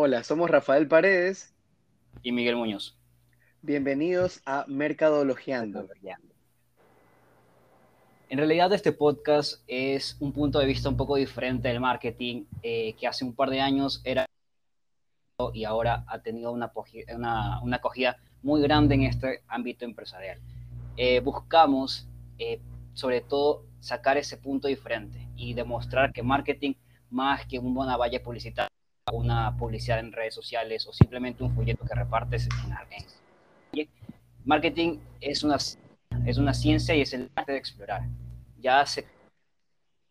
Hola, somos Rafael Paredes. Y Miguel Muñoz. Bienvenidos a Mercadologiando. En realidad este podcast es un punto de vista un poco diferente del marketing eh, que hace un par de años era y ahora ha tenido una, una, acogida muy grande en este ámbito empresarial. Eh, buscamos eh, sobre todo sacar ese punto diferente y demostrar que marketing más que una valla publicitaria una publicidad en redes sociales o simplemente un folleto que repartes en redes. Marketing es una, es una ciencia y es el arte de explorar. Ya se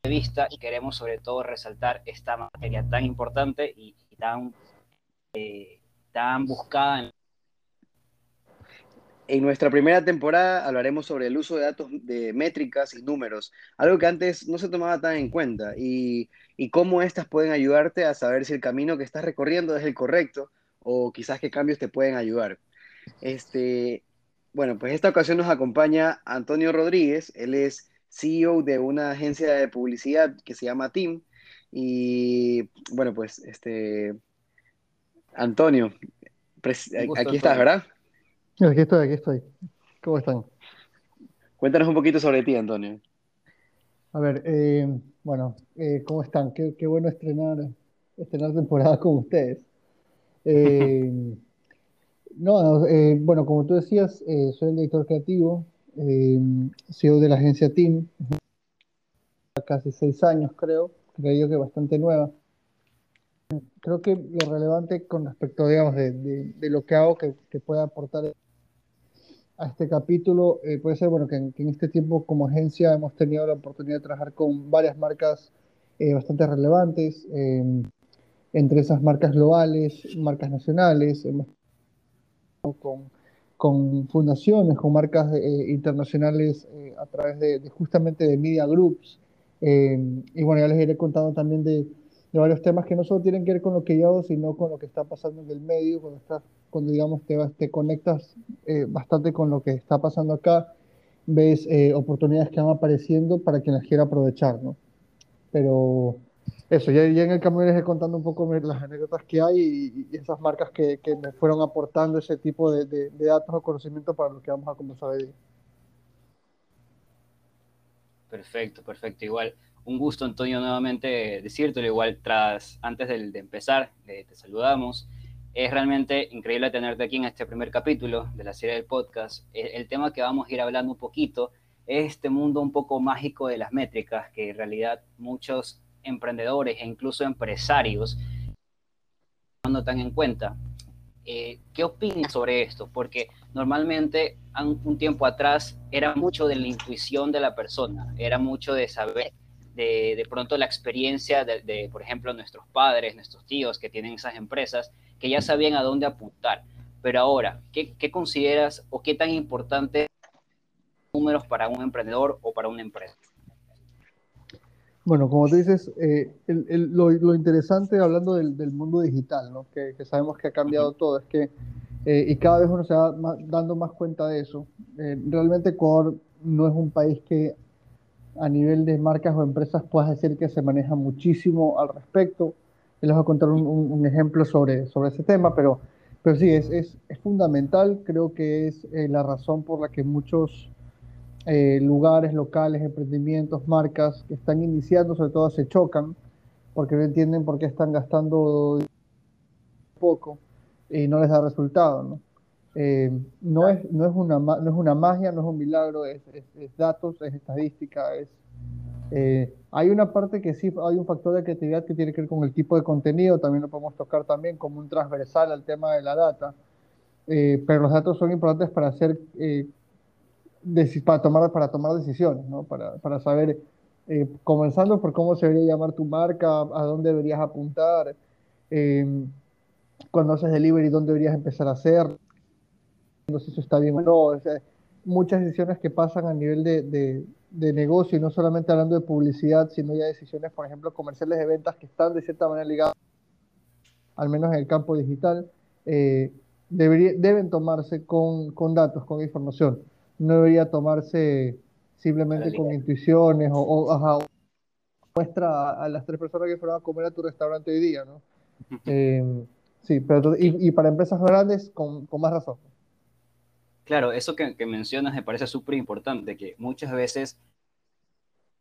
de vista y queremos sobre todo resaltar esta materia tan importante y, tan, eh, tan buscada en en nuestra primera temporada hablaremos sobre el uso de datos de métricas y números, algo que antes no se tomaba tan en cuenta, y, cómo estas pueden ayudarte a saber si el camino que estás recorriendo es el correcto o quizás qué cambios te pueden ayudar. Este, bueno, pues esta ocasión nos acompaña Antonio Rodríguez, él es CEO de una agencia de publicidad que se llama Team, y bueno, pues este, Antonio, aquí estás, ¿verdad? Aquí estoy, aquí estoy. ¿Cómo están? Cuéntanos un poquito sobre ti, Antonio. A ver, eh, bueno, eh, ¿cómo están? Qué, bueno estrenar, estrenar temporada con ustedes. Eh, no, bueno, como tú decías, soy el director creativo, CEO de la agencia Team, casi seis años creo, creo que bastante nueva. Creo que lo relevante con respecto, digamos, de, lo que hago que pueda aportar a este capítulo. Eh, puede ser bueno que en, este tiempo como agencia hemos tenido la oportunidad de trabajar con varias marcas eh, bastante relevantes, em, entre esas marcas globales, marcas nacionales, con, con fundaciones, con marcas eh, internacionales a través de, justamente de media groups. Em, y bueno, ya les iré contando también de, de, varios temas que no solo tienen que ver con lo que yo hago, sino con lo que está pasando en el medio, cuando está cuando digamos te, te conectas eh, bastante con lo que está pasando acá, ves eh, oportunidades que van apareciendo para quien las quiera aprovechar, ¿no? Pero eso, ya, ya en el camino les he contando un poco las anécdotas que hay y, esas marcas que, que, me fueron aportando ese tipo de, de, datos o conocimiento para lo que vamos a conversar hoy. Perfecto, perfecto. Igual, un gusto, Antonio, nuevamente decirte igual tras, antes de, de empezar, te saludamos. Es realmente increíble tenerte aquí en este primer capítulo de la serie del podcast. El, tema que vamos a ir hablando un poquito es este mundo un poco mágico de las métricas que en realidad muchos emprendedores e incluso empresarios no tan en cuenta. Eh, ¿Qué opinas sobre esto? Porque normalmente un tiempo atrás era mucho de la intuición de la persona, era mucho de saber de, de pronto la experiencia de, de, por ejemplo, nuestros padres, nuestros tíos que tienen esas empresas que ya sabían a dónde apuntar. Pero ahora, ¿qué, consideras o qué tan importante números para un emprendedor o para una empresa? Bueno, como tú dices, eh, lo, interesante hablando del, mundo digital, ¿no? que, sabemos que ha cambiado todo, es que, eh, y cada vez uno se va dando más cuenta de eso, eh, realmente Ecuador no es un país que a nivel de marcas o empresas puedas decir que se maneja muchísimo al respecto les voy a contar un, ejemplo sobre, sobre ese tema, pero, pero sí, es, es, es fundamental, creo que es eh, la razón por la que muchos eh, lugares locales, emprendimientos, marcas que están iniciando, sobre todo se chocan, porque no entienden por qué están gastando poco y no les da resultado, ¿no? Eh, no, es, no, es una, no es una magia, no es un milagro, es, es datos, es estadística, es eh, hay una parte que sí, hay un factor de creatividad que tiene que ver con el tipo de contenido, también lo podemos tocar también como un transversal al tema de la data, eh, pero los datos son importantes para hacer, para, tomar, para tomar decisiones, ¿no? para, para saber, comenzando por cómo se debería llamar tu marca, a dónde deberías apuntar, cuando haces delivery, dónde deberías empezar a hacer, no sé si eso está bien o no, muchas decisiones que pasan a nivel de de negocio y no solamente hablando de publicidad, sino ya decisiones, por ejemplo, comerciales de ventas que están de cierta manera ligadas, al menos en el campo digital, eh, deben tomarse con, con, datos, con información. No debería tomarse simplemente con intuiciones o, o muestra a, las tres personas que fueron a comer a tu restaurante hoy día, ¿no? Eh, sí, pero y, para empresas grandes con, con, más razón. Claro, eso que, que mencionas me parece súper importante, que muchas veces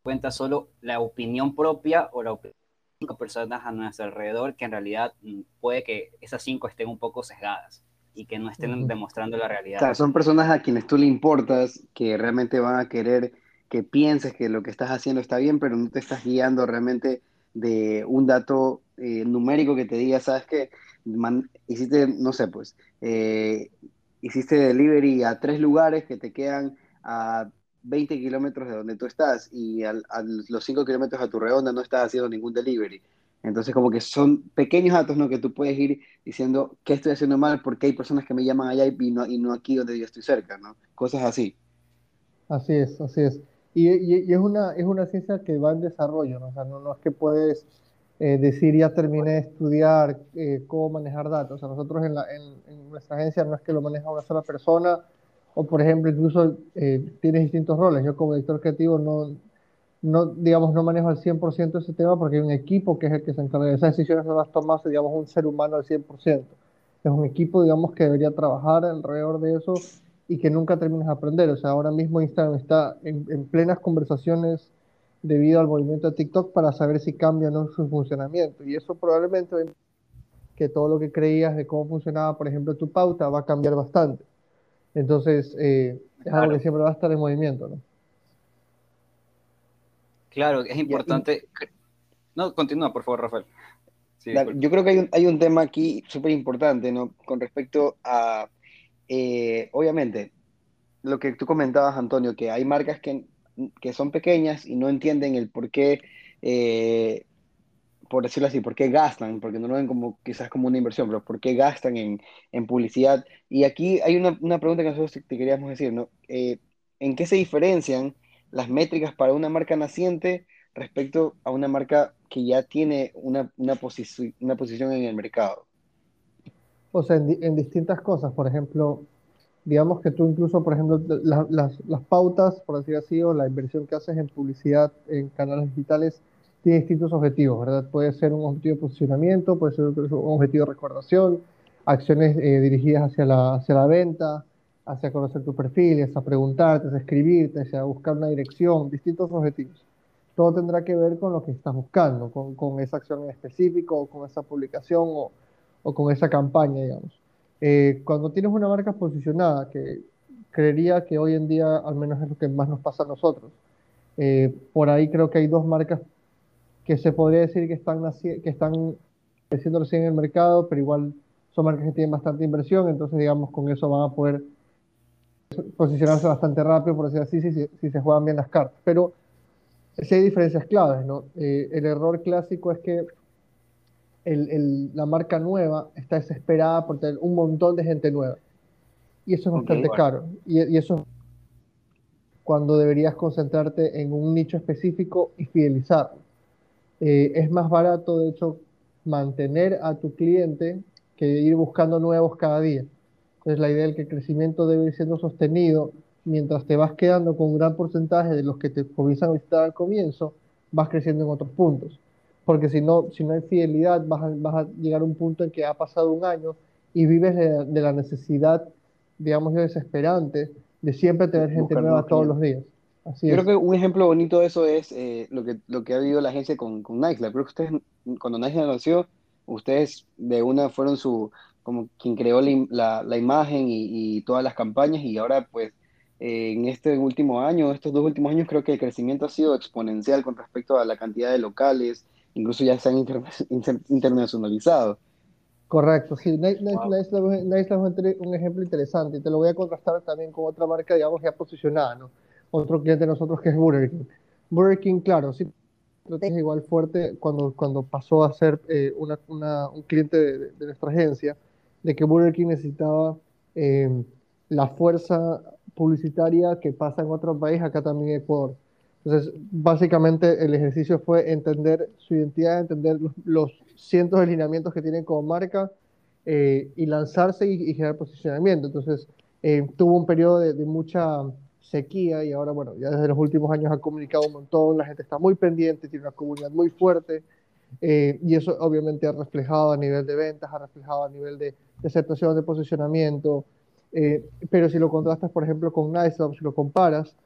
cuenta solo la opinión propia o la opinión de cinco personas a nuestro alrededor, que en realidad mm, puede que esas cinco estén un poco sesgadas y que no estén demostrando la realidad. son personas a quienes tú le importas, que realmente van a querer que pienses que lo que estás haciendo está bien, pero no te estás guiando realmente de un dato eh, numérico que te diga, sabes que hiciste, no sé, pues, eh, hiciste delivery a tres lugares que te quedan a 20 kilómetros de donde tú estás y a los 5 kilómetros a tu redonda no estás haciendo ningún delivery. Entonces, como que son pequeños datos, ¿no? Que tú puedes ir diciendo qué estoy haciendo mal, porque hay personas que me llaman allá y no, y no aquí donde yo estoy cerca, ¿no? Cosas así. Así es, así es. Y, y, es, una, es una ciencia que va en desarrollo, ¿no? O sea, no, no es que puedes eh, decir ya terminé de estudiar eh, cómo manejar datos. O sea, nosotros en, la, en, nuestra agencia no es que lo maneja una sola persona, o por ejemplo, incluso eh, tienes distintos roles. Yo como director creativo no, no, digamos, no manejo al 100% ese tema porque hay un equipo que es el que se encarga de esas decisiones, no las toma, digamos, un ser humano al 100%. Es un equipo, digamos, que debería trabajar alrededor de eso y que nunca termines de aprender. O sea, ahora mismo Instagram está en plenas conversaciones debido al movimiento de TikTok para saber si cambia o no su funcionamiento. Y eso probablemente que todo lo que creías de cómo funcionaba, por ejemplo, tu pauta va a cambiar bastante. Entonces, eh, es algo que siempre va a estar en movimiento, ¿no? Claro, es importante. No, continúa, por favor, Rafael. yo creo que hay un, hay un tema aquí súper importante, ¿no? Con respecto a, eh, obviamente, lo que tú comentabas, Antonio, que hay marcas que, que son pequeñas y no entienden el por qué, eh, por decirlo así, por qué gastan, porque no lo ven como quizás como una inversión, pero por qué gastan en, en publicidad. Y aquí hay una, una, pregunta que nosotros te queríamos decir, ¿no? Eh, ¿En qué se diferencian? las métricas para una marca naciente respecto a una marca que ya tiene una, una, una posición en el mercado? O sea, en, distintas cosas, por ejemplo, digamos que tú incluso, por ejemplo, las, pautas, por decir así, o la inversión que haces en publicidad en canales digitales, tiene distintos objetivos, ¿verdad? Puede ser un objetivo de posicionamiento, puede ser un objetivo de recordación, acciones eh, dirigidas hacia la, hacia la venta, hacia conocer tu perfil, hacia preguntarte, hacia escribirte, hacia buscar una dirección, distintos objetivos. Todo tendrá que ver con lo que estás buscando, con, con esa acción en específico, o con esa publicación o, o con esa campaña, digamos. Eh, cuando tienes una marca posicionada, que creería que hoy en día al menos es lo que más nos pasa a nosotros, eh, por ahí creo que hay dos marcas que se podría decir que están, que están creciendo recién en el mercado, pero igual son marcas que tienen bastante inversión, entonces digamos con eso van a poder posicionarse bastante rápido, por decir así, si, si, se juegan bien las cartas. Pero sí hay diferencias claves, ¿no? Eh, el error clásico es que el, el, la marca nueva está desesperada por tener un montón de gente nueva. Y eso es bastante caro. Y, y, eso cuando deberías concentrarte en un nicho específico y fidelizarlo. Eh, es más barato, de hecho, mantener a tu cliente que ir buscando nuevos cada día. Entonces la idea es que el crecimiento debe ir siendo sostenido mientras te vas quedando con un gran porcentaje de los que te comienzan a visitar al comienzo, vas creciendo en otros puntos. Porque si no, si no hay fidelidad, vas a, vas a llegar a un punto en que ha pasado un año y vives de, la necesidad, digamos yo, desesperante de siempre tener gente nueva todos los días. Así yo creo que un ejemplo bonito de eso es eh, lo, que, lo que ha vivido la agencia con, con Nike. Creo que ustedes, cuando Nike nació, ustedes de una fueron su, como quien creó la, la, imagen y, y, todas las campañas y ahora pues eh, en este último año, estos dos últimos años creo que el crecimiento ha sido exponencial con respecto a la cantidad de locales, incluso ya se han internacionalizado. Correcto, sí, Nice es un ejemplo interesante y te lo voy a contrastar también con otra marca, digamos, ya posicionada, ¿no? Otro cliente de nosotros que es Burger King. Burger King, claro, sí, es igual fuerte cuando, cuando pasó a ser eh, una, una, un cliente de, de, nuestra agencia, de que Burger King necesitaba eh, la fuerza publicitaria que pasa en otro país, acá también en Ecuador. Entonces, básicamente el ejercicio fue entender su identidad, entender los, cientos de lineamientos que tienen como marca eh, y lanzarse y, generar posicionamiento. Entonces, eh, tuvo un periodo de, mucha sequía y ahora, bueno, ya desde los últimos años ha comunicado un montón, la gente está muy pendiente, tiene una comunidad muy fuerte Eh, y eso obviamente ha reflejado a nivel de ventas, ha reflejado a nivel de, de aceptación de posicionamiento. Pero si lo contrastas, por ejemplo, con NiceLab, si lo comparas,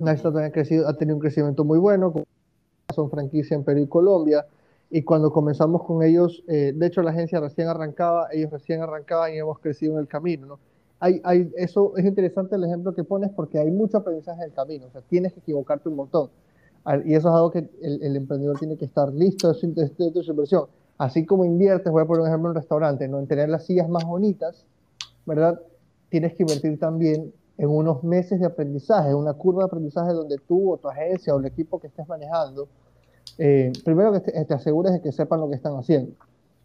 NiceLab ha, crecido, ha tenido un crecimiento muy bueno, son franquicia en Perú y Colombia. Y cuando comenzamos con ellos, eh, de hecho la agencia recién arrancaba, ellos recién arrancaban y hemos crecido en el camino. ¿no? Hay, hay, eso es interesante el ejemplo que pones porque hay mucho aprendizaje en el camino, o sea, tienes que equivocarte un montón. Y eso es algo que el, el emprendedor tiene que estar listo de su, de, de su inversión. Así como inviertes, voy a poner un ejemplo en un restaurante, ¿no? en tener las sillas más bonitas, ¿verdad? Tienes que invertir también en unos meses de aprendizaje, una curva de aprendizaje donde tú o tu agencia o el equipo que estés manejando, eh, primero que te, te, asegures de que sepan lo que están haciendo.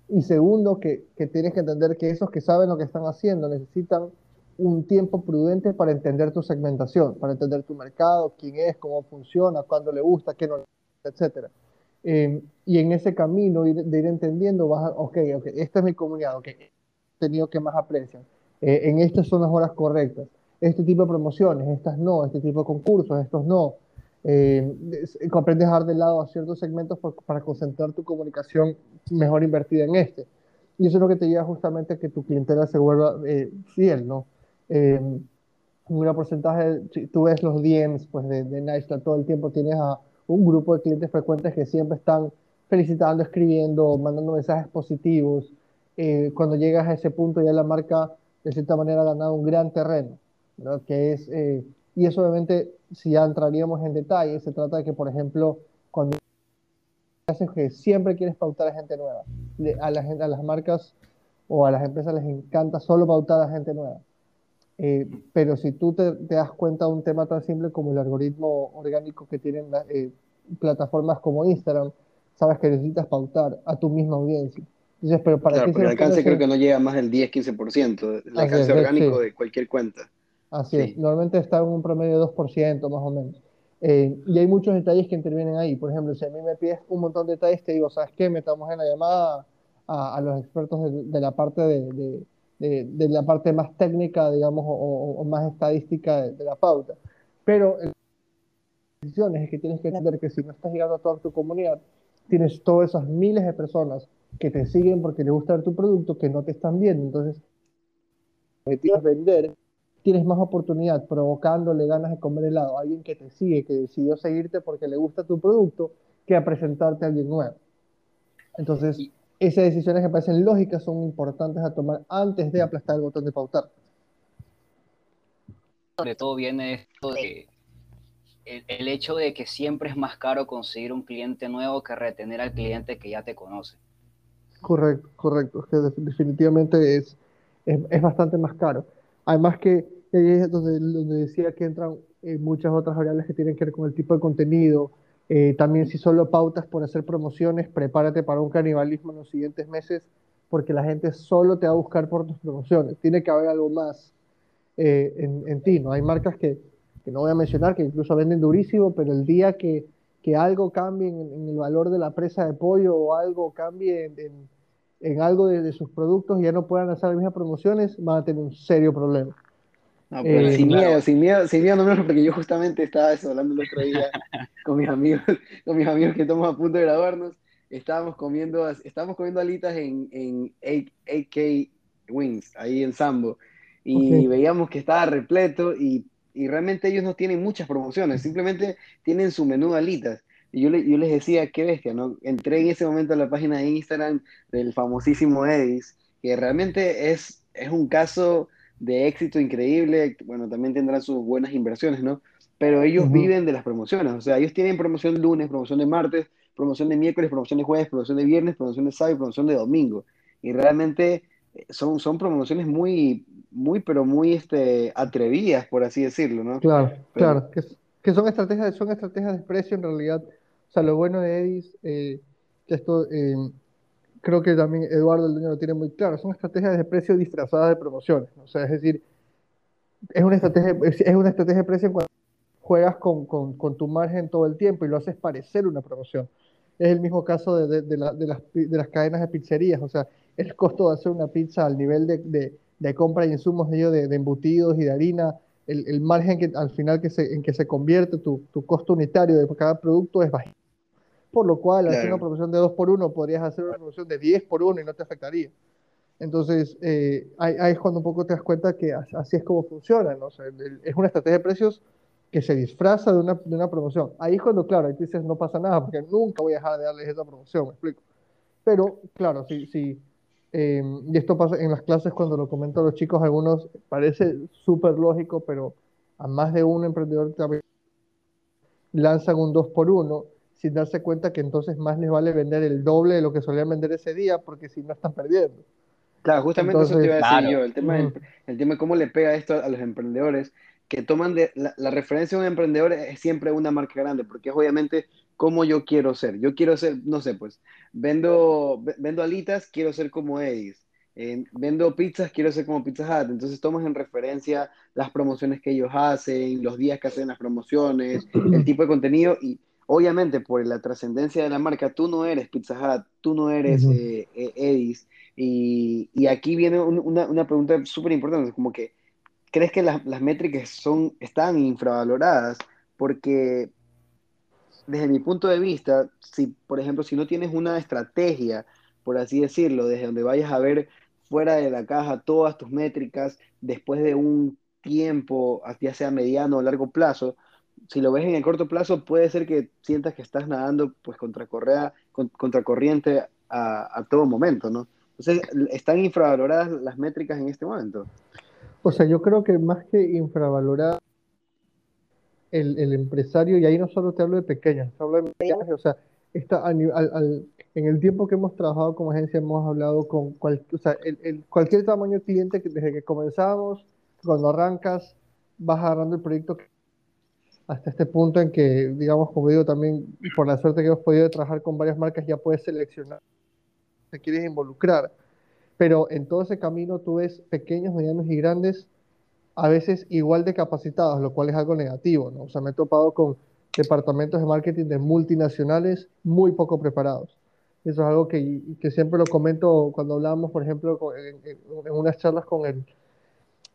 Y segundo, que, que tienes que entender que esos que saben lo que están haciendo necesitan un tiempo prudente para entender tu segmentación, para entender tu mercado, quién es, cómo funciona, cuándo le gusta, qué no le gusta, etc. Eh, y en ese camino ir, de ir entendiendo, vas a, ok, ok, esta es mi comunidad, ok, he tenido que más aprecian, eh, en estas son las horas correctas, este tipo de promociones, estas no, este tipo de concursos, estos no. Eh, comprendes dejar de lado a ciertos segmentos por, para concentrar tu comunicación mejor invertida en este. Y eso es lo que te lleva justamente a que tu clientela se vuelva eh, fiel, ¿no? Eh, un gran porcentaje, si tú ves los DMs pues, de, de todo el tiempo, tienes a un grupo de clientes frecuentes que siempre están felicitando, escribiendo, mandando mensajes positivos. Eh, cuando llegas a ese punto ya la marca de cierta manera ha ganado un gran terreno, ¿verdad? Que es, eh, y eso obviamente, si ya entraríamos en detalle, se trata de que, por ejemplo, cuando haces que siempre quieres pautar a gente nueva, a, la, a las marcas o a las empresas les encanta solo pautar a gente nueva. Eh, pero si tú te, te, das cuenta de un tema tan simple como el algoritmo orgánico que tienen eh, plataformas como Instagram, sabes que necesitas pautar a tu misma audiencia. Entonces, pero para claro, el alcance creo que no llega más del 10-15%, el alcance es, orgánico sí. de cualquier cuenta. Así sí. es, normalmente está en un promedio de 2% más o menos. Eh, y hay muchos detalles que intervienen ahí. Por ejemplo, si a mí me pides un montón de detalles, te digo, ¿sabes qué? Metamos en la llamada a, a los expertos de, de la parte de, de de, la parte más técnica, digamos, o, o, más estadística de, la pauta. Pero la decisión es que tienes que entender que si no estás llegando a toda tu comunidad, tienes todas esas miles de personas que te siguen porque les gusta ver tu producto, que no te están viendo. Entonces, si vender, tienes más oportunidad provocándole ganas de comer helado a alguien que te sigue, que decidió seguirte porque le gusta tu producto, que a presentarte a alguien nuevo. Entonces, esas decisiones que parecen lógicas son importantes a tomar antes de aplastar el botón de pautar. De todo viene esto de el, el, hecho de que siempre es más caro conseguir un cliente nuevo que retener al cliente que ya te conoce. Correcto, correcto. Que definitivamente es, es, es, bastante más caro. Además que es donde, decía que entran eh, muchas otras variables que tienen que ver con el tipo de contenido, eh, también si solo pautas por hacer promociones, prepárate para un canibalismo en los siguientes meses porque la gente solo te va a buscar por tus promociones. Tiene que haber algo más eh, en, en, ti, ¿no? Hay marcas que, que, no voy a mencionar que incluso venden durísimo, pero el día que, que algo cambie en, en, el valor de la presa de pollo o algo cambie en, en algo de, de, sus productos y ya no puedan hacer las mismas promociones, van a tener un serio problema. Pero eh, sin claro. miedo, sin miedo, sin miedo no me porque yo justamente estaba eso, hablando el otro día con mis amigos, con mis amigos que estamos a punto de graduarnos, estábamos comiendo, estábamos comiendo alitas en, en AK Wings, ahí en Sambo, y okay. veíamos que estaba repleto y, y, realmente ellos no tienen muchas promociones, simplemente tienen su menú de alitas. Y yo, le, yo les decía, qué bestia, ¿no? Entré en ese momento a la página de Instagram del famosísimo Edis, que realmente es, es un caso de éxito increíble, bueno, también tendrán sus buenas inversiones, ¿no? Pero ellos uh -huh. viven de las promociones, o sea, ellos tienen promoción lunes, promoción de martes, promoción de miércoles, promoción de jueves, promoción de viernes, promoción de sábado y promoción de domingo. Y realmente eh, son, son promociones muy, muy, pero muy este, atrevidas, por así decirlo, ¿no? Claro, pero, claro, que, que, son, estrategias, son estrategias de precio en realidad. O sea, lo bueno de Edis, eh, que esto... Eh, creo que también Eduardo el dueño lo tiene muy claro, son estrategias de precio disfrazadas de promociones. O sea, es decir, es una estrategia, es una estrategia de precio cuando juegas con, con, con, tu margen todo el tiempo y lo haces parecer una promoción. Es el mismo caso de, de, de, la, de las, las, cadenas de pizzerías. O sea, el costo de hacer una pizza al nivel de, compra y insumos de, embutidos y de harina, el, el, margen que al final que se, en que se convierte tu, tu costo unitario de cada producto es bajito por lo cual hacer una promoción de 2 por 1 podrías hacer una promoción de 10 por 1 y no te afectaría. Entonces, eh, ahí, es cuando un poco te das cuenta que así es como funciona, ¿no? es una estrategia de precios que se disfraza de una, de una, promoción. Ahí es cuando, claro, ahí tú dices, no pasa nada, porque nunca voy a dejar de darles esa promoción, me explico. Pero, claro, sí, sí. Eh, y esto pasa en las clases cuando lo comento a los chicos, algunos parece súper lógico, pero a más de un emprendedor también lanzan un 2 por 1 sin darse cuenta que entonces más les vale vender el doble de lo que solían vender ese día, porque si no están perdiendo. Claro, justamente eso te iba a decir yo, el tema, el tema de cómo le pega esto a los emprendedores, que toman de, la, la, referencia de un emprendedor es siempre una marca grande, porque es obviamente cómo yo quiero ser. Yo quiero ser, no sé, pues, vendo, vendo alitas, quiero ser como Edis. vendo pizzas, quiero ser como Pizza Hut. Entonces tomas en referencia las promociones que ellos hacen, los días que hacen las promociones, el tipo de contenido y obviamente por la trascendencia de la marca, tú no eres Pizza Hut, tú no eres eh, eh, Edis y, aquí viene una, pregunta súper importante, como que, ¿crees que las, métricas son, están infravaloradas? Porque desde mi punto de vista, si, por ejemplo, si no tienes una estrategia, por así decirlo, desde donde vayas a ver fuera de la caja todas tus métricas después de un tiempo, ya sea mediano o largo plazo, si lo ves en el corto plazo, puede ser que sientas que estás nadando pues contra, correa, contra corriente a, a todo momento, ¿no? Entonces, ¿están infravaloradas las métricas en este momento? O sea, yo creo que más que infravalorar el, el empresario, y ahí no solo te hablo de pequeños, te hablo de medianos, o sea, está al, en el tiempo que hemos trabajado como agencia hemos hablado con cual, o sea, el, cualquier tamaño cliente que desde que comenzamos, cuando arrancas, vas agarrando el proyecto hasta este punto en que, digamos, como digo, también por la suerte que hemos podido trabajar con varias marcas, ya puedes seleccionar te quieres involucrar. Pero en todo ese camino tú ves pequeños, medianos y grandes, a veces igual de capacitados, lo cual es algo negativo, ¿no? O sea, me he topado con departamentos de marketing de multinacionales muy poco preparados. Eso es algo que, que siempre lo comento cuando hablamos, por ejemplo, en, unas charlas con el,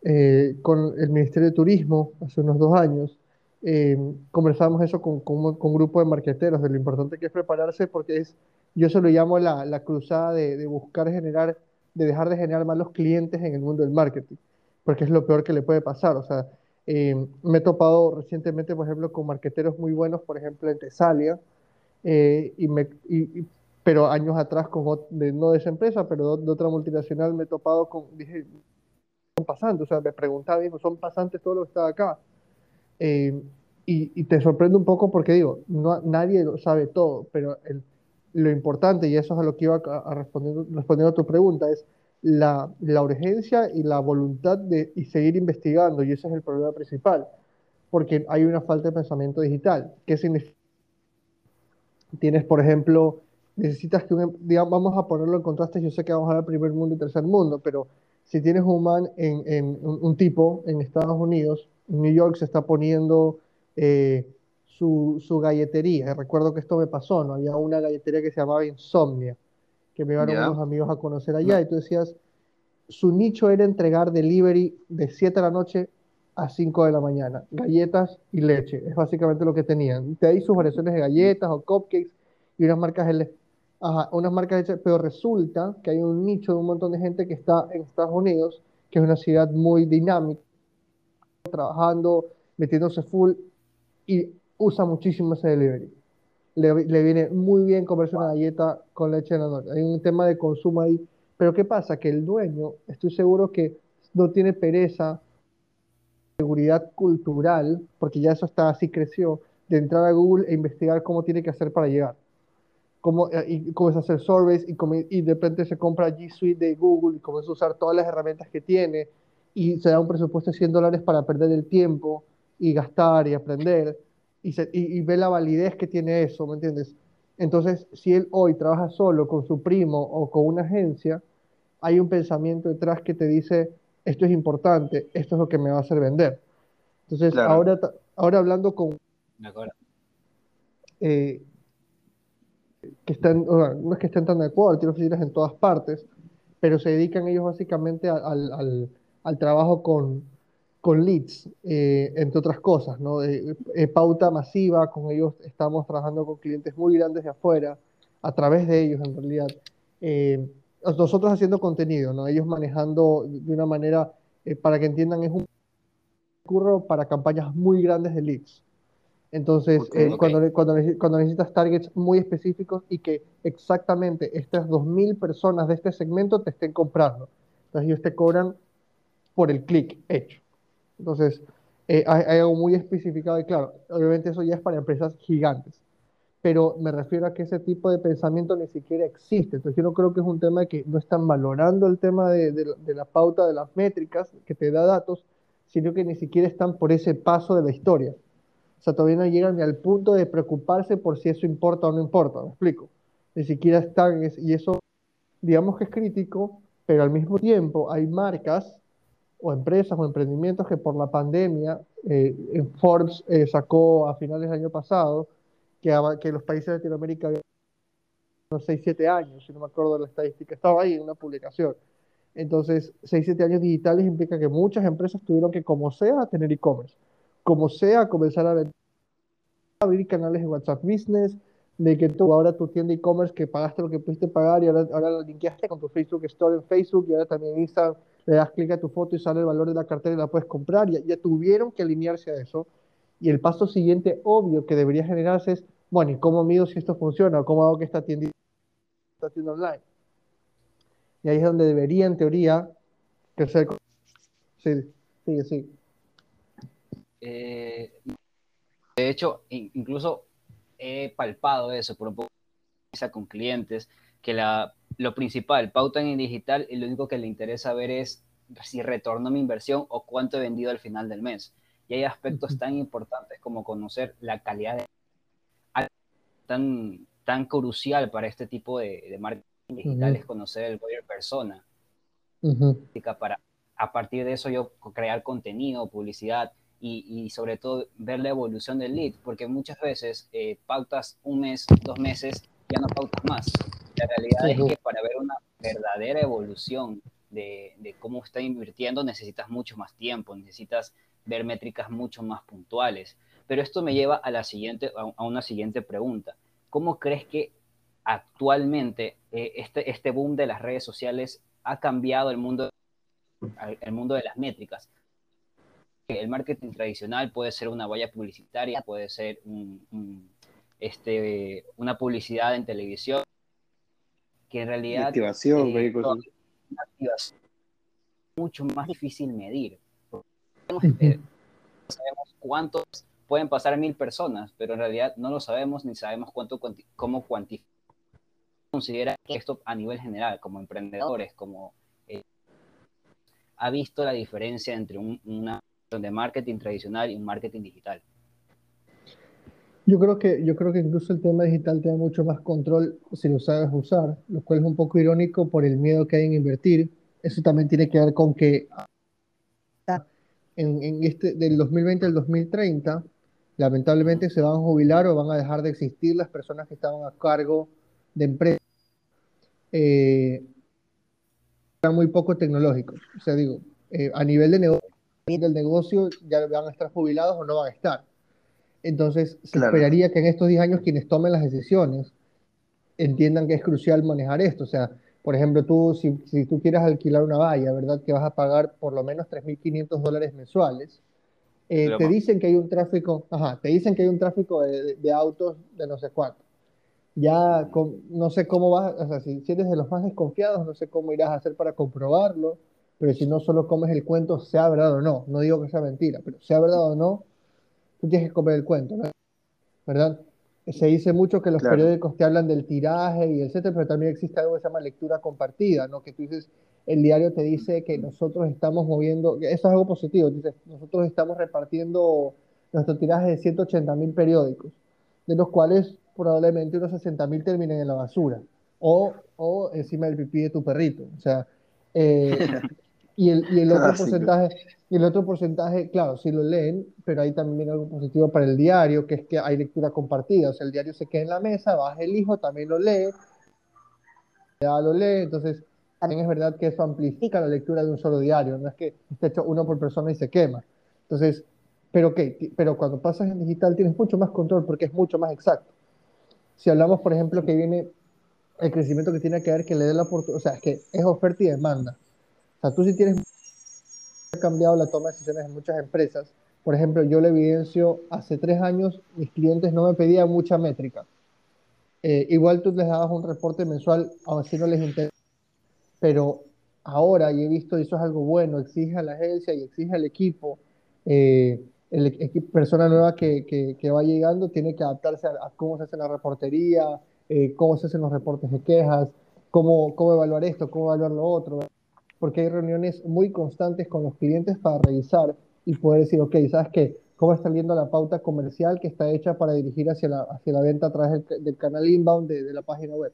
eh, con el Ministerio de Turismo hace unos dos años. Eh, conversamos eso con, con, con, un grupo de marqueteros, de lo importante que es prepararse porque es yo se lo llamo la, la cruzada de, de, buscar generar, de dejar de generar malos clientes en el mundo del marketing, porque es lo peor que le puede pasar. O sea, eh, me he topado recientemente, por ejemplo, con marqueteros muy buenos, por ejemplo, en Tesalia, eh, y me, y, pero años atrás, con, de, no de esa empresa, pero de, otra multinacional, me he topado con, dije, son pasantes, o sea, me preguntaba, dijo, son pasantes todo lo que está acá. Eh, y, y, te sorprende un poco porque digo, no, nadie lo sabe todo, pero el lo importante, y eso es a lo que iba a, responder, respondiendo a tu pregunta, es la, la, urgencia y la voluntad de y seguir investigando, y ese es el problema principal, porque hay una falta de pensamiento digital. ¿Qué significa? Tienes, por ejemplo, necesitas que, un, digamos, vamos a ponerlo en contraste, yo sé que vamos a hablar primer mundo y tercer mundo, pero si tienes un man en, en un, tipo en Estados Unidos, New York se está poniendo... Eh, su, galletería. Recuerdo que esto me pasó, ¿no? Había una galletería que se llamaba Insomnia, que me llevaron unos amigos a conocer allá, y tú decías, su nicho era entregar delivery de 7 de la noche a 5 de la mañana, galletas y leche, es básicamente lo que tenían. Te hay sus variaciones de galletas o cupcakes y unas marcas de Ajá, unas marcas de pero resulta que hay un nicho de un montón de gente que está en Estados Unidos, que es una ciudad muy dinámica, trabajando, metiéndose full, y usa muchísimo ese delivery. Le, viene muy bien comerse una galleta con leche en la noche. Hay un tema de consumo ahí. Pero ¿qué pasa? Que el dueño, estoy seguro que no tiene pereza, seguridad cultural, porque ya eso está así creció, de entrar a Google e investigar cómo tiene que hacer para llegar. Cómo, eh, y comienza a hacer surveys y, y de repente se compra G Suite de Google y comienza a usar todas las herramientas que tiene y se da un presupuesto de 100 dólares para perder el tiempo y gastar y aprender y, ve la validez que tiene eso, ¿me entiendes? Entonces, si él hoy trabaja solo con su primo o con una agencia, hay un pensamiento detrás que te dice, esto es importante, esto es lo que me va a hacer vender. Entonces, ahora, ahora hablando con... Eh, que están, no es que estén tan de acuerdo, tienen oficinas en todas partes, pero se dedican ellos básicamente al, al, al trabajo con, con leads, eh, entre otras cosas, ¿no? pauta masiva, con ellos estamos trabajando con clientes muy grandes de afuera, a través de ellos en realidad. nosotros haciendo contenido, ¿no? Ellos manejando de una manera, para que entiendan, es un curro para campañas muy grandes de leads. Entonces, eh, Cuando, cuando, cuando, necesitas targets muy específicos y que exactamente estas 2.000 personas de este segmento te estén comprando. Entonces, ellos te cobran por el clic hecho. Entonces, eh, hay, algo muy especificado y claro, obviamente eso ya es para empresas gigantes. Pero me refiero a que ese tipo de pensamiento ni siquiera existe. Entonces, yo no creo que es un tema que no están valorando el tema de, la pauta de las métricas que te da datos, sino que ni siquiera están por ese paso de la historia. O sea, todavía no llegan al punto de preocuparse por si eso importa o no importa, ¿me explico? Ni siquiera están, y eso, digamos que es crítico, pero al mismo tiempo hay marcas o empresas o emprendimientos que por la pandemia, eh, Forbes eh, sacó a finales del año pasado que, que los países de Latinoamérica habían unos 6, 7 años, si no me acuerdo de la estadística, estaba ahí en una publicación. Entonces, 6, 7 años digitales implica que muchas empresas tuvieron que, como sea, tener e-commerce como sea, comenzar a abrir canales de WhatsApp Business, de que tú ahora tu tienda e-commerce que pagaste lo que pudiste pagar y ahora, ahora lo linkeaste con tu Facebook Store en Facebook y ahora también Instagram le das clic a tu foto y sale el valor de la cartera y la puedes comprar. Ya, ya tuvieron que alinearse a eso. Y el paso siguiente obvio que debería generarse es, bueno, ¿y cómo mido si esto funciona? ¿O cómo hago que esta tienda, esta tienda online? Y ahí es donde debería, en teoría, crecer. Sí, sí, sí. Eh, de hecho, incluso he palpado eso por un poco con clientes, que la, lo principal, pauta en digital, y lo único que le interesa ver es si retorno mi inversión o cuánto he vendido al final del mes. Y hay aspectos tan importantes como conocer la calidad de tan, tan crucial para este tipo de, de marketing digital es conocer el buyer persona. Para a partir de eso yo crear contenido, publicidad, y, sobre todo ver la evolución del lead, porque muchas veces eh, pautas un mes, dos meses, ya no pautas más. La realidad es que para ver una verdadera evolución de, de, cómo está invirtiendo necesitas mucho más tiempo, necesitas ver métricas mucho más puntuales. Pero esto me lleva a, la siguiente, a una siguiente pregunta. ¿Cómo crees que actualmente eh, este, este boom de las redes sociales ha cambiado el mundo, el mundo de las métricas? el marketing tradicional puede ser una valla publicitaria, puede ser este, una publicidad en televisión, que en realidad... Activación, eh, mucho más difícil medir. Eh, sabemos cuántos pueden pasar mil personas, pero en realidad no lo sabemos ni sabemos cuánto, cómo cuantificar. Considera esto a nivel general, como emprendedores, como eh, ha visto la diferencia entre una de marketing tradicional y un marketing digital? Yo creo que, yo creo que incluso el tema digital te da mucho más control si lo sabes usar, lo cual es un poco irónico por el miedo que hay en invertir. Eso también tiene que ver con que en, este, del 2020 al 2030, lamentablemente se van a jubilar o van a dejar de existir las personas que estaban a cargo de empresas. Eh, muy poco tecnológicos. O sea, digo, eh, a nivel de negocio del negocio ya van a estar jubilados o no van a estar. Entonces, se esperaría que en estos 10 años quienes tomen las decisiones entiendan que es crucial manejar esto. O sea, por ejemplo, tú, si, si tú quieres alquilar una valla, ¿verdad? Que vas a pagar por lo menos 3.500 dólares mensuales. Eh, te dicen que hay un tráfico, ajá, te dicen que hay un tráfico de, de, autos de no sé cuánto. Ya no sé cómo vas, o sea, si, si eres de los más desconfiados, no sé cómo irás a hacer para comprobarlo pero si no solo comes el cuento, sea verdad o no, no digo que sea mentira, pero sea verdad o no, tú tienes que comer el cuento, ¿no? ¿verdad? Se dice mucho que los periódicos te hablan del tiraje y etcétera, pero también existe algo que se llama lectura compartida, ¿no? Que tú dices, el diario te dice que nosotros estamos moviendo, eso es algo positivo, dices, nosotros estamos repartiendo nuestro tiraje de 180 mil periódicos, de los cuales probablemente unos 60 mil terminen en la basura o, o encima del pipí de tu perrito. O sea, eh, Y el, y el otro porcentaje, y el otro porcentaje, claro, sí lo leen, pero hay también algo positivo para el diario, que es que hay lectura compartida. O sea, el diario se queda en la mesa, baja el hijo, también lo lee, ya lo lee, entonces también es verdad que eso amplifica la lectura de un solo diario, no es que esté hecho uno por persona y se quema. Entonces, pero, ¿qué? pero cuando pasas en digital tienes mucho más control porque es mucho más exacto. Si hablamos, por ejemplo, que viene el crecimiento que tiene que ver que le dé la oportunidad, o sea, es que es oferta y demanda. O sea, tú si tienes cambiado la toma de decisiones en muchas empresas, por ejemplo, yo le evidencio, hace tres años mis clientes no me pedían mucha métrica. Eh, igual tú les dabas un reporte mensual, aun así no les interesa. Pero ahora, y he visto, eso es algo bueno, exige a la agencia y exige al equipo, eh, el equipo, persona nueva que, que, va llegando tiene que adaptarse a, cómo se hace la reportería, eh, cómo se hacen los reportes de quejas, cómo, cómo evaluar esto, cómo evaluar lo otro, porque hay reuniones muy constantes con los clientes para revisar y poder decir, ok, ¿sabes qué? ¿Cómo está viendo la pauta comercial que está hecha para dirigir hacia la, hacia la venta a través del, canal inbound de, de, la página web?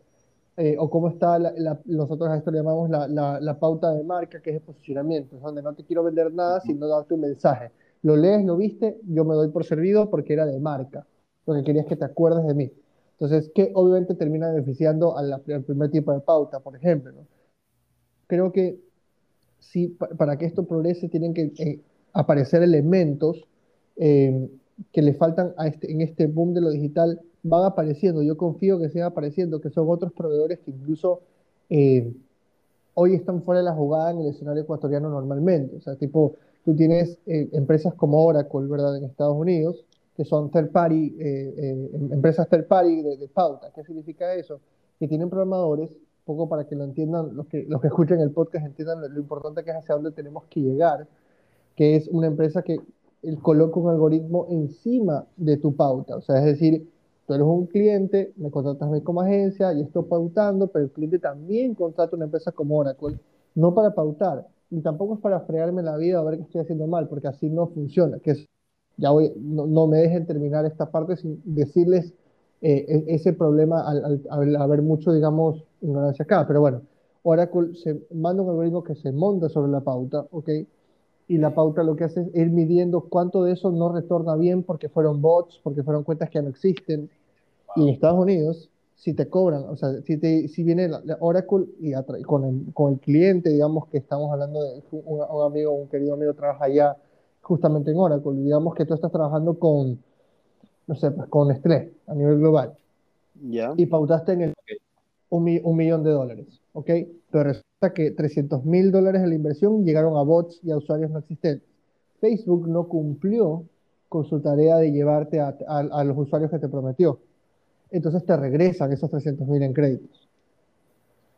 Eh, o cómo está, la, nosotros a esto le llamamos la, la, pauta de marca, que es de posicionamiento, es donde no te quiero vender nada, sino darte un mensaje. Lo lees, lo viste, yo me doy por servido porque era de marca. Lo que quería es que te acuerdes de mí. Entonces, que obviamente termina beneficiando al, primer tipo de pauta, por ejemplo. ¿no? Creo que sí, para que esto progrese, tienen que eh, aparecer elementos eh, que le faltan a este, en este boom de lo digital, van apareciendo. Yo confío que sigan apareciendo, que son otros proveedores que incluso eh, hoy están fuera de la jugada en el escenario ecuatoriano normalmente. O sea, tipo, tú tienes eh, empresas como Oracle, ¿verdad?, en Estados Unidos, que son third party, em, empresas third party de, de pauta. ¿Qué significa eso? Que tienen programadores poco para que lo entiendan, los que, los que escuchen el podcast entiendan lo, lo importante que es hacia dónde tenemos que llegar que es una empresa que coloca un algoritmo encima de tu pauta. O sea, es decir, tú eres un cliente, me contratas a mí como agencia y estoy pautando, pero el cliente también contrata una empresa como Oracle, no para pautar, ni tampoco es para fregarme la vida a ver qué estoy haciendo mal, porque así no funciona. Que es, ya voy, no, me dejen terminar esta parte sin decirles eh, e, ese problema al, haber mucho, digamos, ignorancia acá. Pero bueno, Oracle se manda un algoritmo que se monta sobre la pauta, ¿ok? y la pauta lo que hace es ir midiendo cuánto de eso no retorna bien porque fueron bots, porque fueron cuentas que ya no existen. Y en Estados Unidos, si te cobran, o sea, si, te, si viene la, Oracle y con el, con el cliente, digamos que estamos hablando de un, amigo, un querido amigo trabaja allá justamente en Oracle, digamos que tú estás trabajando con, no sé, pues con Nestlé a nivel global. ya Y pautaste en el un, un millón de dólares, ¿ok? Pero que 300 mil dólares de la inversión llegaron a bots y a usuarios no existentes. Facebook no cumplió con su tarea de llevarte a, a, los usuarios que te prometió. Entonces te regresan esos 300 mil en créditos.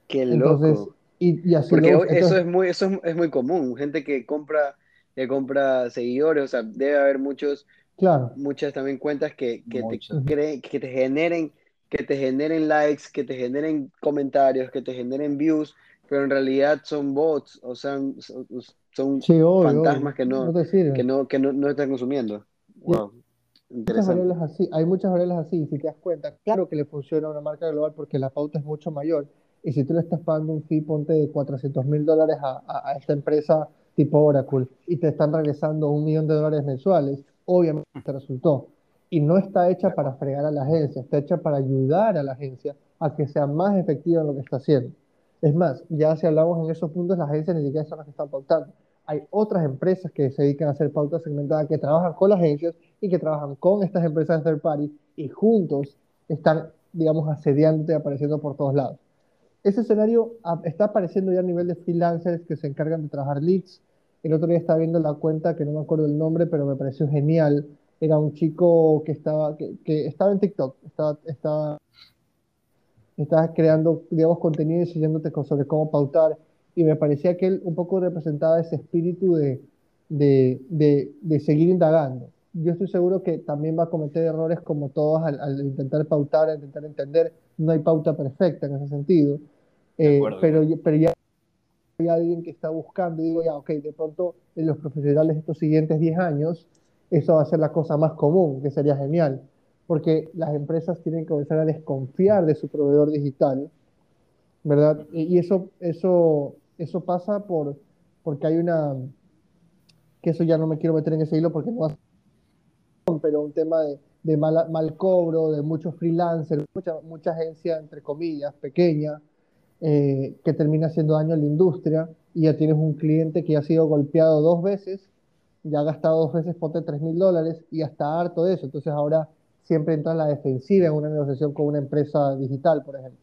Qué loco. y, así Porque eso, es muy, eso es, muy común. Gente que compra, que compra seguidores, o sea, debe haber muchos, claro. muchas también cuentas que, que te, que te generen que te generen likes, que te generen comentarios, que te generen views, pero en realidad son bots, o sea, son, fantasmas que, no, que, no, que no, están consumiendo. Wow. Muchas así, hay muchas variables así, si te das cuenta, claro que le funciona a una marca global porque la pauta es mucho mayor. Y si tú le estás pagando un fee, ponte de 400 mil dólares a, a, esta empresa tipo Oracle y te están regresando un millón de dólares mensuales, obviamente te resultó. Y no está hecha para fregar a la agencia, está hecha para ayudar a la agencia a que sea más efectiva en lo que está haciendo. Es más, ya si hablamos en esos puntos, las agencias ni siquiera son las que están pautando. Hay otras empresas que se dedican a hacer pautas segmentadas, que trabajan con las agencias y que trabajan con estas empresas de third party y juntos están, digamos, asediando y apareciendo por todos lados. Ese escenario está apareciendo ya a nivel de freelancers que se encargan de trabajar leads. El otro día estaba viendo la cuenta, que no me acuerdo el nombre, pero me pareció genial. Era un chico que estaba, que, que estaba en TikTok, estaba, estaba estás creando, digamos, contenido y enseñándote sobre cómo pautar. Y me parecía que él un poco representaba ese espíritu de, de, de, seguir indagando. Yo estoy seguro que también va a cometer errores como todos al, intentar pautar, al intentar entender. No hay pauta perfecta en ese sentido. Eh, pero, pero ya hay alguien que está buscando y digo, ya, ok, de pronto en los profesionales estos siguientes 10 años, eso va a ser la cosa más común, que sería genial porque las empresas tienen que comenzar a desconfiar de su proveedor digital, ¿verdad? Y eso, eso, eso pasa por, porque hay una, que eso ya no me quiero meter en ese hilo porque no pero un tema de, mal, cobro, de muchos freelancers, mucha, mucha agencia, entre comillas, pequeña, eh, que termina haciendo daño a la industria y ya tienes un cliente que ya ha sido golpeado dos veces, ya ha gastado dos veces, ponte 3 mil dólares y ya está harto de eso. Entonces ahora siempre entra en la defensiva en una negociación con una empresa digital, por ejemplo.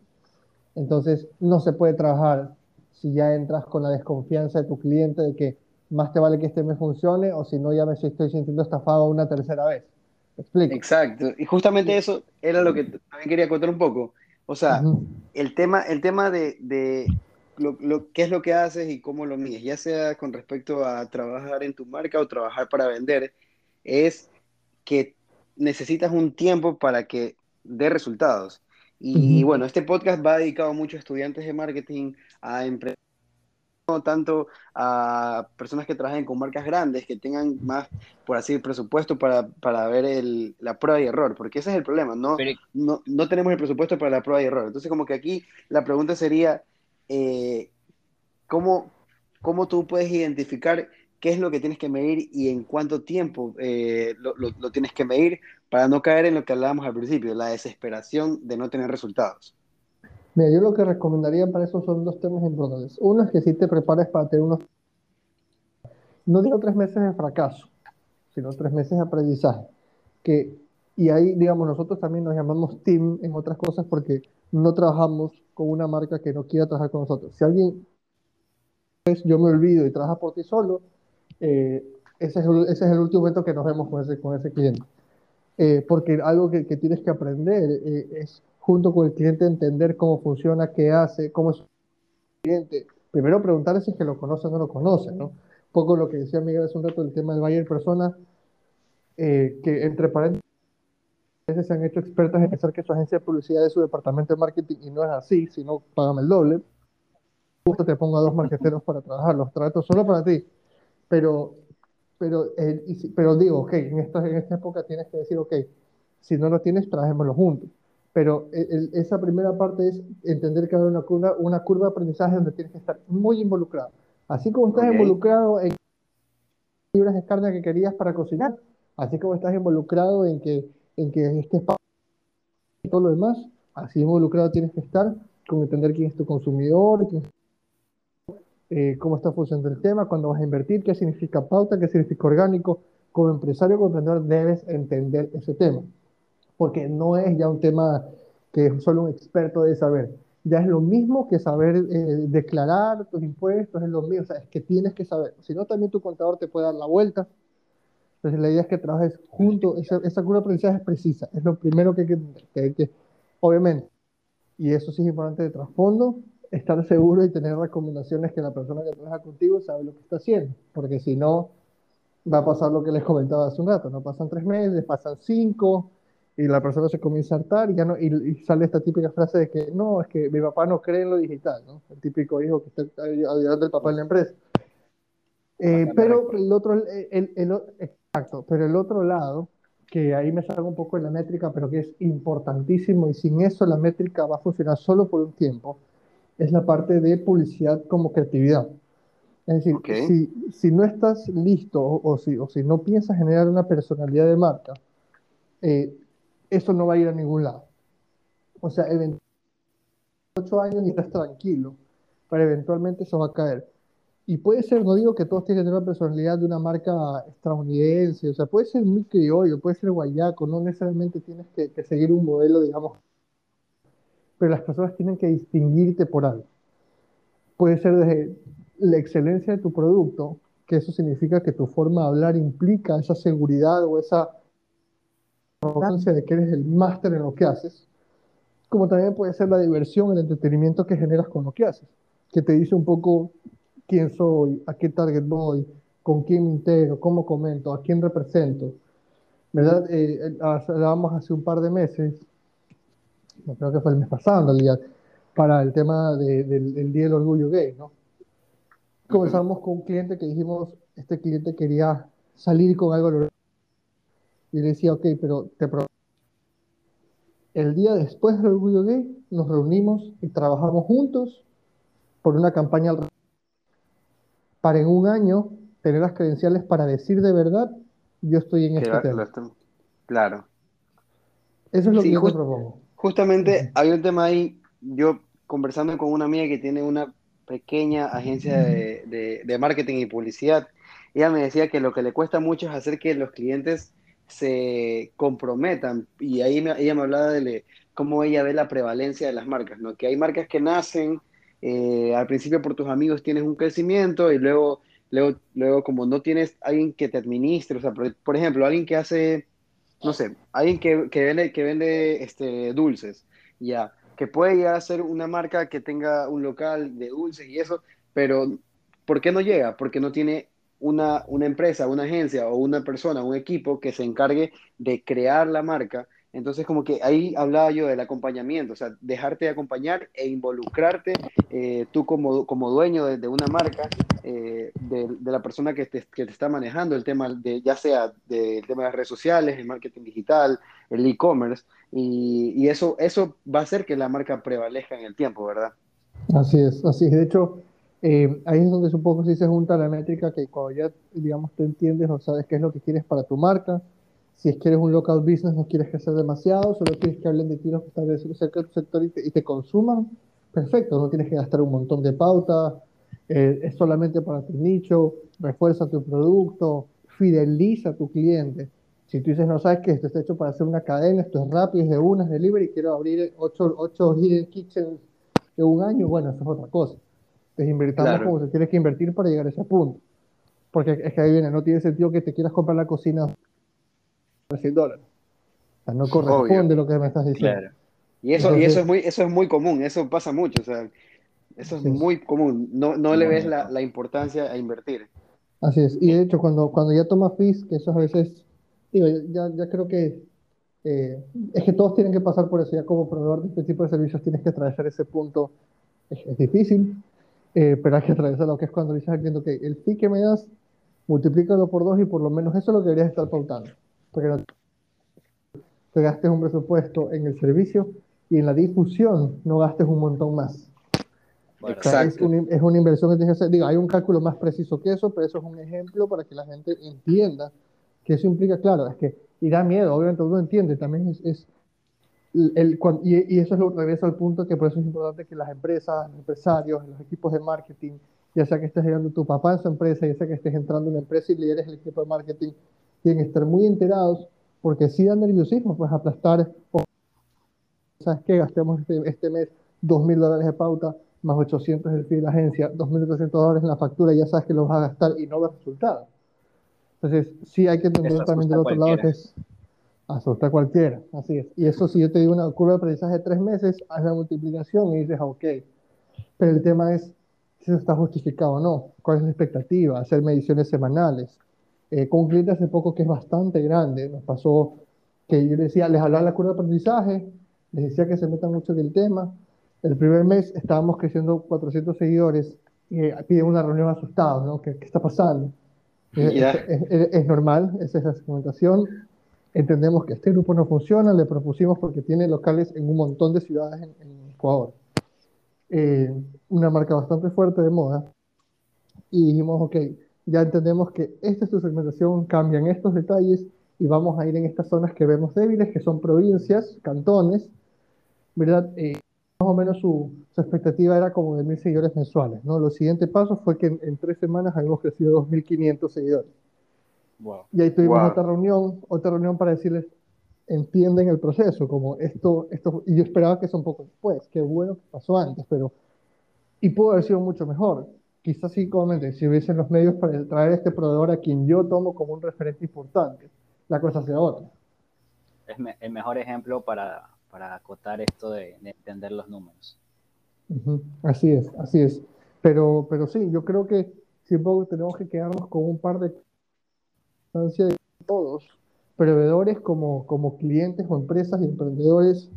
Entonces no se puede trabajar si ya entras con la desconfianza de tu cliente de que más te vale que este me funcione o si no ya me estoy sintiendo estafado una tercera vez. explico? Exacto. Y justamente eso era lo que también quería contar un poco. O sea, el tema, el tema de, de lo, lo, qué es lo que haces y cómo lo mides, ya sea con respecto a trabajar en tu marca o trabajar para vender, es que necesitas un tiempo para que dé resultados. Y bueno, este podcast va dedicado a muchos estudiantes de marketing, a empresas, no tanto a personas que trabajen con marcas grandes, que tengan más, por así, presupuesto para, para ver el, la prueba y error, porque ese es el problema, no, no, no, tenemos el presupuesto para la prueba y error. Entonces, como que aquí la pregunta sería, eh, ¿cómo, ¿cómo tú puedes identificar qué es lo que tienes que medir y en cuánto tiempo eh, lo, lo, tienes que medir para no caer en lo que hablábamos al principio, la desesperación de no tener resultados. Mira, yo lo que recomendaría para eso son dos temas importantes. Uno es que si te prepares para tener unos, no digo tres meses de fracaso, sino tres meses de aprendizaje. Que, y ahí, digamos, nosotros también nos llamamos team en otras cosas porque no trabajamos con una marca que no quiera trabajar con nosotros. Si alguien, yo me olvido y trabaja por ti solo, eh, ese, es el, último momento que nos vemos con ese, con ese cliente. Eh, porque algo que, tienes que aprender eh, es junto con el cliente entender cómo funciona, qué hace, cómo es el cliente. Primero preguntarle si es que lo conoce o no lo conoce, ¿no? Un poco lo que decía Miguel hace un rato del tema del Bayer Persona, que entre paréntesis veces se han hecho expertas en pensar que su agencia de publicidad es su departamento de marketing y no es así, sino págame el doble. Justo te pongo a dos marqueteros para trabajar, los trato solo para ti pero, pero, eh, pero digo, ok, en esta, en esta época tienes que decir, ok, si no lo tienes, trabajémoslo juntos. Pero e, esa primera parte es entender que hay una curva, una curva de aprendizaje donde tienes que estar muy involucrado. Así como estás involucrado en libras de carne que querías para cocinar, así como estás involucrado en que, en que estés y todo lo demás, así involucrado tienes que estar con entender quién es tu consumidor, quién eh, cómo está funcionando el tema, cuándo vas a invertir, qué significa pauta, qué significa orgánico. Como empresario, como debes entender ese tema, porque no es ya un tema que solo un experto debe saber. Ya es lo mismo que saber eh, declarar tus impuestos, es lo mismo, o sea, es que tienes que saber. Si no, también tu contador te puede dar la vuelta. Entonces, la idea es que trabajes junto, esa, esa curva de aprendizaje es precisa, es lo primero que hay que, que, que obviamente, y eso sí es importante de trasfondo, estar seguro y tener recomendaciones que la persona que trabaja contigo sabe lo que está haciendo, porque si no, va a pasar lo que les comentaba hace un rato, no pasan tres meses, pasan cinco, y la persona se comienza a hartar y, ya no, y, sale esta típica frase de que no, es que mi papá no cree en lo digital, ¿no? El típico hijo que está ayudando del papá en la empresa. Eh, pero el otro, el, el, exacto, pero el otro lado, que ahí me salgo un poco de la métrica, pero que es importantísimo y sin eso la métrica va a funcionar solo por un tiempo, es la parte de publicidad como creatividad. Es decir, si, si, no estás listo o, si, o si no piensas generar una personalidad de marca, eh, eso no va a ir a ningún lado. O sea, eventualmente, ocho años y estás tranquilo, pero eventualmente eso va a caer. Y puede ser, no digo que todos tienen que tener una personalidad de una marca estadounidense, o sea, puede ser muy criollo, puede ser guayaco, no necesariamente tienes que, que seguir un modelo, digamos, pero las personas tienen que distinguirte por algo. Puede ser desde la excelencia de tu producto, que eso significa que tu forma de hablar implica esa seguridad o esa arrogancia de que eres el máster en lo que haces, como también puede ser la diversión, el entretenimiento que generas con lo que haces, que te dice un poco quién soy, a qué target voy, con quién me integro, cómo comento, a quién represento. ¿Verdad? Eh, eh hablábamos hace un par de meses no creo que fue el mes pasado en realidad, para el tema del, Día del Orgullo Gay, ¿no? Comenzamos con un cliente que dijimos, este cliente quería salir con algo y le decía, ok, pero te el día después del Orgullo Gay nos reunimos y trabajamos juntos por una campaña para en un año tener las credenciales para decir de verdad, yo estoy en este tema. Claro. Eso es lo que yo te propongo. Justamente hay un tema ahí, yo conversando con una amiga que tiene una pequeña agencia de, de, marketing y publicidad. Ella me decía que lo que le cuesta mucho es hacer que los clientes se comprometan. Y ahí ella me hablaba de cómo ella ve la prevalencia de las marcas, ¿no? Que hay marcas que nacen, eh, al principio por tus amigos tienes un crecimiento y luego, luego, luego como no tienes alguien que te administre, o sea, por, ejemplo, alguien que hace, no sé, alguien que, que vende, que vende este, dulces, ya que puede llegar a ser una marca que tenga un local de dulces y eso, pero ¿por qué no llega? Porque no tiene una, una empresa, una agencia o una persona, un equipo que se encargue de crear la marca entonces, como que ahí hablaba yo del acompañamiento, o sea, dejarte acompañar e involucrarte eh, tú como, como dueño de, una marca, eh, de, la persona que te, que te, está manejando el tema, de, ya sea del tema de las redes sociales, el marketing digital, el e-commerce, y, y, eso, eso va a hacer que la marca prevalezca en el tiempo, ¿verdad? Así es, así es. De hecho, eh, ahí es donde un poco sí se junta la métrica que cuando ya, digamos, te entiendes o sabes qué es lo que quieres para tu marca, si es que eres un local business, no quieres que sea demasiado, solo quieres que hablen de ti los que están cerca de tu sector y te, consuman, perfecto, no tienes que gastar un montón de pautas, eh, es solamente para tu nicho, refuerza tu producto, fideliza a tu cliente. Si tú dices, no sabes que esto está hecho para hacer una cadena, esto es rápido, es de una, es delivery, quiero abrir 8, 8 hidden kitchens de un año, bueno, eso es otra cosa. Entonces invertamos como se tiene que invertir para llegar a ese punto. Porque es que ahí viene, no tiene sentido que te quieras comprar la cocina 100 dólares. O sea, no corresponde lo que me estás diciendo. Claro. Y eso, y eso es muy, eso es muy común, eso pasa mucho, o sea, eso es muy común. No, no le ves la, la, importancia a invertir. Así es. Y de hecho, cuando, cuando ya tomas fees, que eso a veces, digo, ya, ya creo que eh, es que todos tienen que pasar por eso. Ya como proveedor de este tipo de servicios tienes que atravesar ese punto. Es, difícil, eh, pero hay que atravesar lo que es cuando dices al cliente, que el fee que me das, multiplícalo por dos y por lo menos eso es lo que deberías estar pautando porque no te gastes un presupuesto en el servicio y en la difusión no gastes un montón más. es, una inversión que tienes que hacer. Digo, hay un cálculo más preciso que eso, pero eso es un ejemplo para que la gente entienda que eso implica, claro, es que, y da miedo, obviamente uno entiende, también es, el, y, eso es lo regresa al punto que por eso es importante que las empresas, los empresarios, los equipos de marketing, ya sea que estés llegando tu papá en su empresa, ya sea que estés entrando en una empresa y lideres el equipo de marketing, tienen que estar muy enterados porque si dan nerviosismo, pues aplastar, ¿sabes qué? Gastemos este, este mes dos mil dólares de pauta, más 800 el fee de la agencia, 2.800 dólares en la factura, ya sabes que los vas a gastar y no ves resultado. Entonces, sí hay que entender también del otro lado que es asusta cualquiera, así es. Y eso si yo te digo una curva de aprendizaje de tres meses, haz la multiplicación y dices, ok. Pero el tema es si eso está justificado o no, cuál es la expectativa, hacer mediciones semanales, eh, con un cliente hace poco que es bastante grande. Nos pasó que yo le decía, les hablaba la curva de aprendizaje, les decía que se metan mucho en el tema. El primer mes estábamos creciendo 400 seguidores y eh, piden una reunión asustados, ¿no? ¿Qué, está pasando? Eh, es, normal, esa es la segmentación. Entendemos que este grupo no funciona, le propusimos porque tiene locales en un montón de ciudades en, Ecuador. una marca bastante fuerte de moda. Y dijimos, ok, ya entendemos que esta es tu segmentación, cambian estos detalles y vamos a ir en estas zonas que vemos débiles, que son provincias, cantones, ¿verdad? Eh, más o menos su, expectativa era como de mil seguidores mensuales, ¿no? Los siguientes pasos fue que en, tres semanas habíamos crecido 2.500 seguidores. Y ahí tuvimos otra reunión, otra reunión para decirles, entienden el proceso, como esto, esto, y yo esperaba que eso un poco después, qué bueno que pasó antes, pero, y pudo haber sido mucho mejor quizás sí, si hubiesen los medios para traer este proveedor a quien yo tomo como un referente importante, la cosa sea otra. Es el mejor ejemplo para, para acotar esto de, entender los números. Así es, así es. Pero, pero sí, yo creo que siempre tenemos que quedarnos con un par de de todos, proveedores como, como clientes o empresas y emprendedores,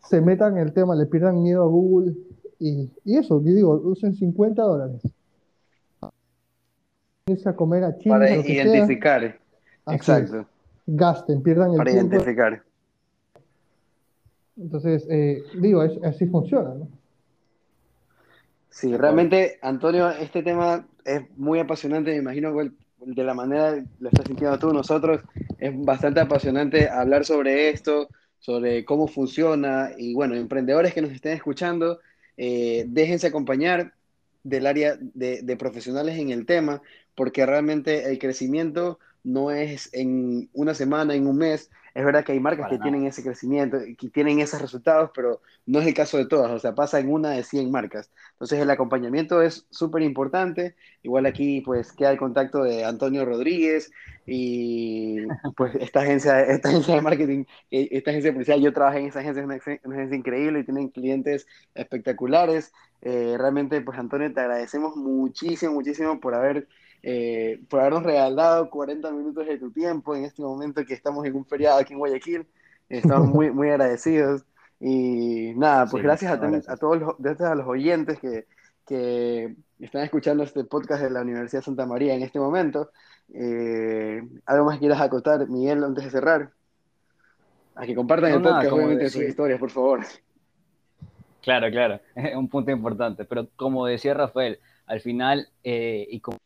se metan en el tema, le pierdan miedo a Google, y, eso, yo digo, usen 50 dólares. Irse a comer a China. Para identificar. Exacto. Gasten, pierdan el Para identificar. Entonces, eh, digo, así funciona, ¿no? Sí, realmente, Antonio, este tema es muy apasionante, me imagino que de la manera lo estás sintiendo tú, nosotros, es bastante apasionante hablar sobre esto, sobre cómo funciona, y bueno, emprendedores que nos estén escuchando, eh, déjense acompañar del área de, de profesionales en el tema, porque realmente el crecimiento no es en una semana, en un mes, es verdad que hay marcas que tienen ese crecimiento, que tienen esos resultados, pero no es el caso de todas, o sea, pasa en una de 100 marcas. Entonces el acompañamiento es súper importante. Igual aquí pues queda el contacto de Antonio Rodríguez y pues esta agencia, esta agencia de marketing, eh, esta agencia de publicidad, yo trabajé en esa agencia, es una, agencia increíble y tienen clientes espectaculares. Eh, realmente pues Antonio te agradecemos muchísimo, muchísimo por haber eh, por habernos regalado 40 minutos de tu tiempo en este momento que estamos en un feriado aquí en Guayaquil. Estamos muy, muy agradecidos. Y nada, pues gracias, a, todos los, gracias a los oyentes que, que, están escuchando este podcast de la Universidad de Santa María en este momento. Eh, ¿Algo más quieras acotar, Miguel, antes de cerrar? A que compartan el podcast, obviamente, sus historias, por favor. Claro, claro, es un punto importante. Pero como decía Rafael, al final, eh, y como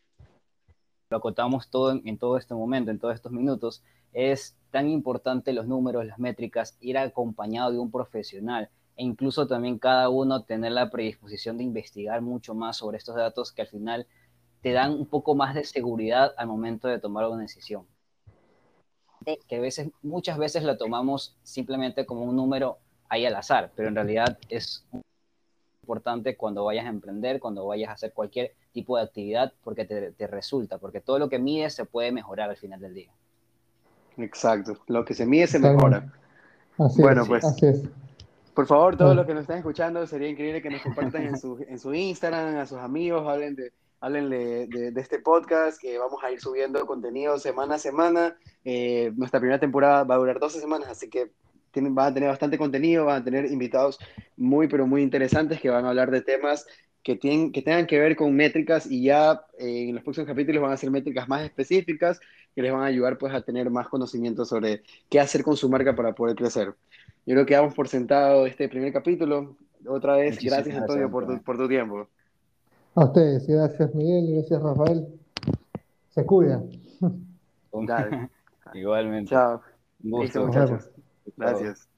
lo acotamos todo en, todo este momento, en todos estos minutos, es tan importante los números, las métricas, ir acompañado de un profesional e incluso también cada uno tener la predisposición de investigar mucho más sobre estos datos que al final te dan un poco más de seguridad al momento de tomar una decisión. Que a veces, muchas veces lo tomamos simplemente como un número ahí al azar, pero en realidad es importante cuando vayas a emprender, cuando vayas a hacer cualquier tipo de actividad porque te, resulta, porque todo lo que mides se puede mejorar al final del día. Exacto, lo que se mide se mejora. bueno, pues, por favor, todos los que nos están escuchando, sería increíble que nos compartan en su, en su Instagram, a sus amigos, hablen de, hablen de, de, este podcast, que vamos a ir subiendo contenido semana a semana. Eh, nuestra primera temporada va a durar 12 semanas, así que tienen, van a tener bastante contenido, van a tener invitados muy, pero muy interesantes que van a hablar de temas que, tienen, que tengan que ver con métricas y ya eh, en los próximos capítulos van a ser métricas más específicas que les van a ayudar pues a tener más conocimiento sobre qué hacer con su marca para poder crecer. Yo creo que damos por sentado este primer capítulo. Otra vez, gracias, Antonio por tu, por tu tiempo. A ustedes, gracias Miguel, gracias Rafael. Se cuidan. Igualmente. Chao. muchachos. Gracias.